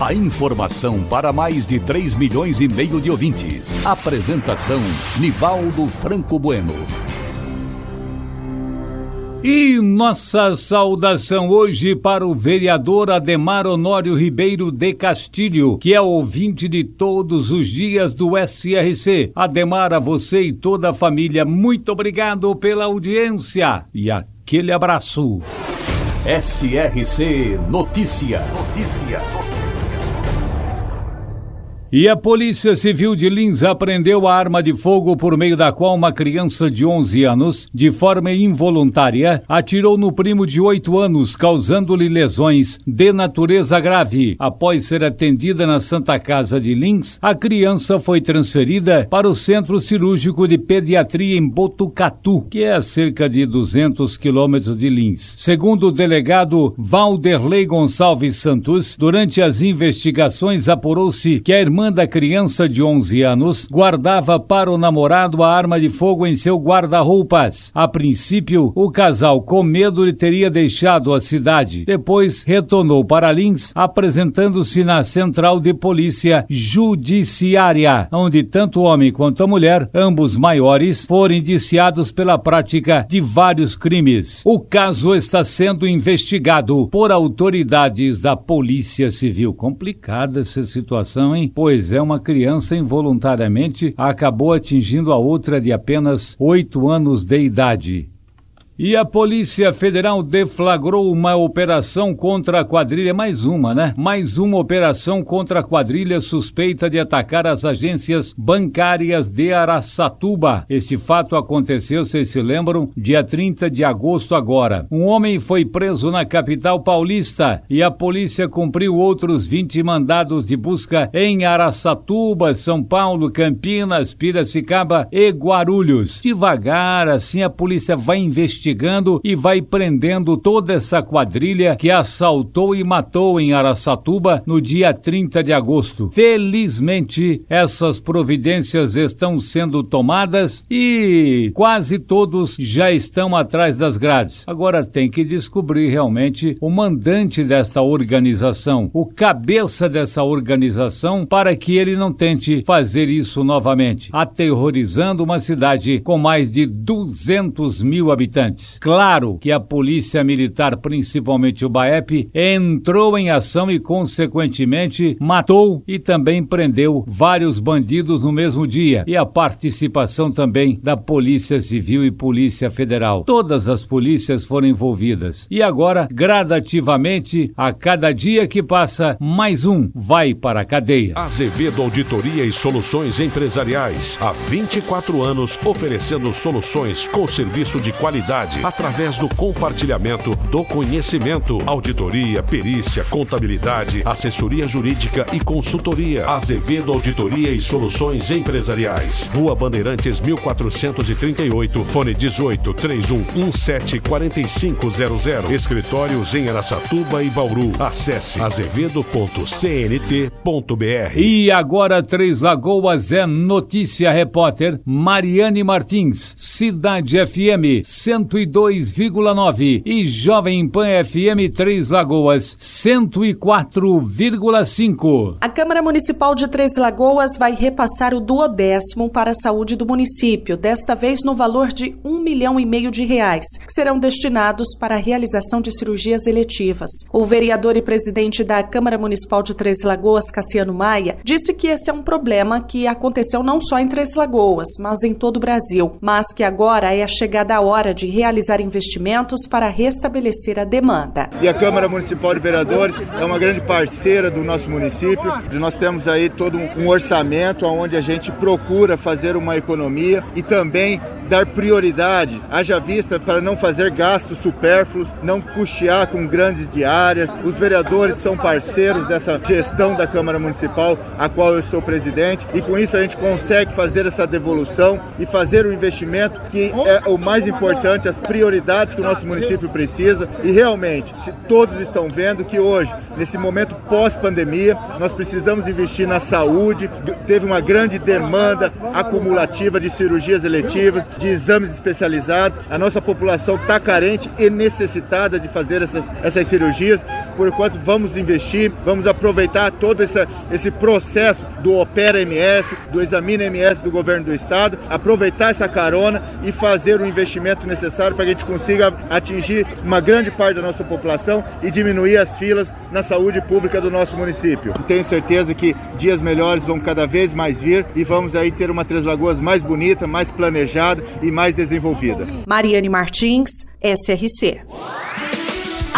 A informação para mais de 3 milhões e meio de ouvintes. Apresentação Nivaldo Franco Bueno. E nossa saudação hoje para o vereador Ademar Honório Ribeiro de Castilho, que é ouvinte de todos os dias do SRC. Ademar, a você e toda a família, muito obrigado pela audiência e aquele abraço. SRC Notícia. Notícia. E a Polícia Civil de Lins apreendeu a arma de fogo por meio da qual uma criança de 11 anos, de forma involuntária, atirou no primo de 8 anos, causando-lhe lesões de natureza grave. Após ser atendida na Santa Casa de Lins, a criança foi transferida para o Centro Cirúrgico de Pediatria em Botucatu, que é a cerca de 200 quilômetros de Lins. Segundo o delegado Valderlei Gonçalves Santos, durante as investigações apurou-se que a irmã irmã da criança de 11 anos guardava para o namorado a arma de fogo em seu guarda-roupas. A princípio, o casal, com medo, lhe teria deixado a cidade. Depois, retornou para Lins, apresentando-se na Central de Polícia Judiciária, onde tanto o homem quanto a mulher, ambos maiores, foram indiciados pela prática de vários crimes. O caso está sendo investigado por autoridades da Polícia Civil. Complicada essa situação, hein? Pois pois é, uma criança involuntariamente acabou atingindo a outra de apenas oito anos de idade. E a Polícia Federal deflagrou uma operação contra a quadrilha, mais uma, né? Mais uma operação contra a quadrilha suspeita de atacar as agências bancárias de Araçatuba. Este fato aconteceu, vocês se lembram, dia 30 de agosto agora. Um homem foi preso na capital paulista e a polícia cumpriu outros 20 mandados de busca em Araçatuba, São Paulo, Campinas, Piracicaba e Guarulhos. Devagar, assim a polícia vai investigar investigando e vai prendendo toda essa quadrilha que assaltou e matou em Araçatuba no dia 30 de agosto. Felizmente, essas providências estão sendo tomadas e quase todos já estão atrás das grades. Agora tem que descobrir realmente o mandante desta organização, o cabeça dessa organização, para que ele não tente fazer isso novamente, aterrorizando uma cidade com mais de 200 mil habitantes. Claro que a Polícia Militar, principalmente o BAEP, entrou em ação e, consequentemente, matou e também prendeu vários bandidos no mesmo dia. E a participação também da Polícia Civil e Polícia Federal. Todas as polícias foram envolvidas. E agora, gradativamente, a cada dia que passa, mais um vai para a cadeia. Azevedo Auditoria e Soluções Empresariais. Há 24 anos oferecendo soluções com serviço de qualidade através do compartilhamento do conhecimento, auditoria, perícia, contabilidade, assessoria jurídica e consultoria. Azevedo Auditoria e Soluções Empresariais. Rua Bandeirantes 1438, fone 18 3117 4500. Escritórios em Araçatuba e Bauru. Acesse azevedo.cnt.br. E agora Três Lagoas é notícia repórter Mariane Martins, Cidade FM 100 102,9 e Jovem Pan FM Três Lagoas 104,5. A Câmara Municipal de Três Lagoas vai repassar o duodécimo para a saúde do município, desta vez no valor de um milhão e meio de reais, que serão destinados para a realização de cirurgias eletivas. O vereador e presidente da Câmara Municipal de Três Lagoas, Cassiano Maia, disse que esse é um problema que aconteceu não só em Três Lagoas, mas em todo o Brasil, mas que agora é chegada a hora de realizar realizar investimentos para restabelecer a demanda. E a Câmara Municipal de Vereadores é uma grande parceira do nosso município. Nós temos aí todo um orçamento onde a gente procura fazer uma economia e também dar prioridade, haja vista para não fazer gastos supérfluos, não custear com grandes diárias. Os vereadores são parceiros dessa gestão da Câmara Municipal, a qual eu sou presidente, e com isso a gente consegue fazer essa devolução e fazer o investimento que é o mais importante, as prioridades que o nosso município precisa. E realmente, todos estão vendo que hoje, nesse momento pós-pandemia, nós precisamos investir na saúde. Teve uma grande demanda acumulativa de cirurgias eletivas, de exames especializados. A nossa população está carente e necessitada de fazer essas, essas cirurgias. Por enquanto, vamos investir, vamos aproveitar todo esse, esse processo do Opera MS, do Examina MS do governo do estado, aproveitar essa carona e fazer o investimento necessário para que a gente consiga atingir uma grande parte da nossa população e diminuir as filas na saúde pública do nosso município. Tenho certeza que dias melhores vão cada vez mais vir e vamos aí ter uma Três Lagoas mais bonita, mais planejada e mais desenvolvida. Mariane Martins, SRC.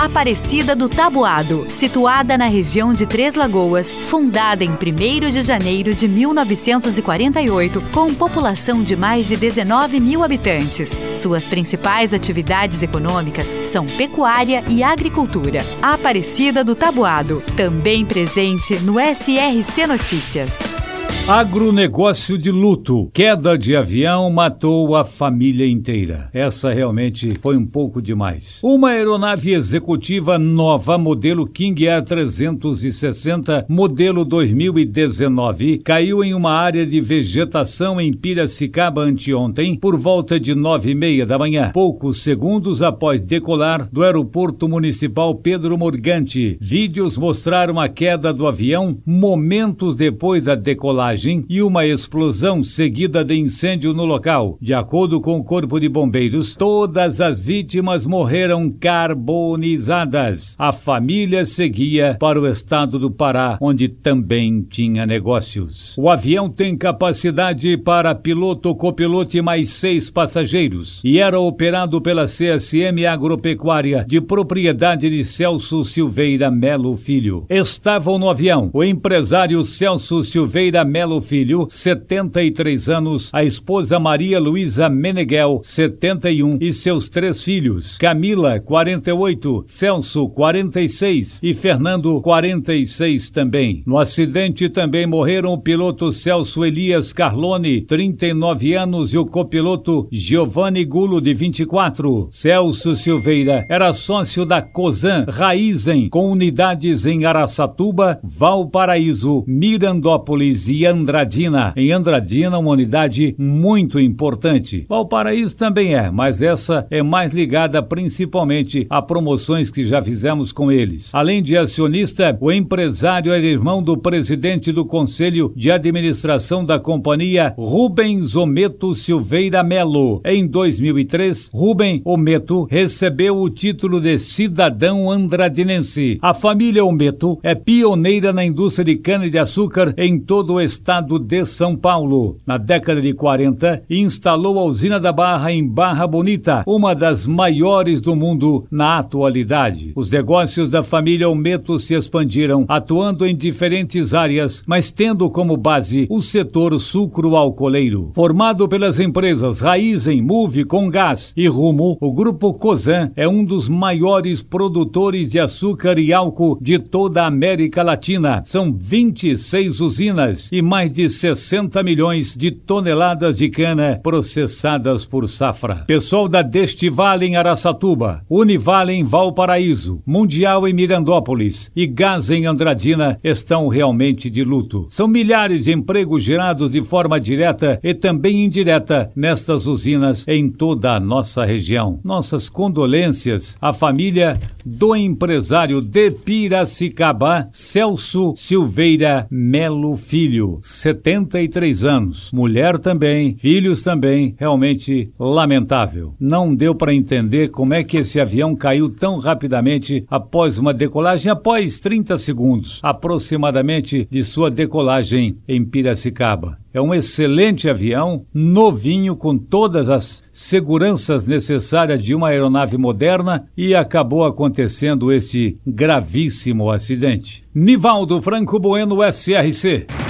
Aparecida do Tabuado, situada na região de Três Lagoas, fundada em 1 de janeiro de 1948, com população de mais de 19 mil habitantes. Suas principais atividades econômicas são pecuária e agricultura. Aparecida do Tabuado, também presente no SRC Notícias. Agronegócio de luto. Queda de avião matou a família inteira. Essa realmente foi um pouco demais. Uma aeronave executiva nova, modelo King Air 360, modelo 2019, caiu em uma área de vegetação em Piracicaba anteontem, por volta de nove e meia da manhã, poucos segundos após decolar do aeroporto municipal Pedro Morgante. Vídeos mostraram a queda do avião momentos depois da decolagem e uma explosão seguida de incêndio no local. De acordo com o Corpo de Bombeiros, todas as vítimas morreram carbonizadas. A família seguia para o estado do Pará, onde também tinha negócios. O avião tem capacidade para piloto, copiloto e mais seis passageiros e era operado pela CSM Agropecuária, de propriedade de Celso Silveira Melo Filho. Estavam no avião o empresário Celso Silveira Melo Melo Filho, 73 anos, a esposa Maria Luísa Meneghel, 71, e seus três filhos, Camila, 48, Celso, 46 e Fernando, 46 também. No acidente também morreram o piloto Celso Elias Carlone, 39 anos, e o copiloto Giovanni Gulo, de 24. Celso Silveira era sócio da COSAN Raizen, com unidades em Araçatuba, Valparaíso, Mirandópolis e Andradina. Em Andradina, uma unidade muito importante. Valparaíso também é, mas essa é mais ligada principalmente a promoções que já fizemos com eles. Além de acionista, o empresário era irmão do presidente do Conselho de Administração da companhia, Rubens Ometo Silveira Melo. Em 2003, Rubem Ometo recebeu o título de cidadão andradinense. A família Ometo é pioneira na indústria de cana-de-açúcar em todo o estado estado de São Paulo. Na década de 40, instalou a usina da Barra em Barra Bonita, uma das maiores do mundo na atualidade. Os negócios da família Almeto se expandiram, atuando em diferentes áreas, mas tendo como base o setor sucro-alcooleiro. Formado pelas empresas Raizen, Move, Gás e Rumo, o grupo Cosan é um dos maiores produtores de açúcar e álcool de toda a América Latina. São 26 usinas e mais de 60 milhões de toneladas de cana processadas por safra. Pessoal da Destivale em Araçatuba, Univale em Valparaíso, Mundial em Mirandópolis e Gás em Andradina estão realmente de luto. São milhares de empregos gerados de forma direta e também indireta nestas usinas em toda a nossa região. Nossas condolências à família do empresário de Piracicaba, Celso Silveira Melo Filho. 73 anos. Mulher também, filhos também, realmente lamentável. Não deu para entender como é que esse avião caiu tão rapidamente após uma decolagem, após 30 segundos aproximadamente de sua decolagem em Piracicaba. É um excelente avião, novinho, com todas as seguranças necessárias de uma aeronave moderna e acabou acontecendo esse gravíssimo acidente. Nivaldo Franco Bueno, SRC.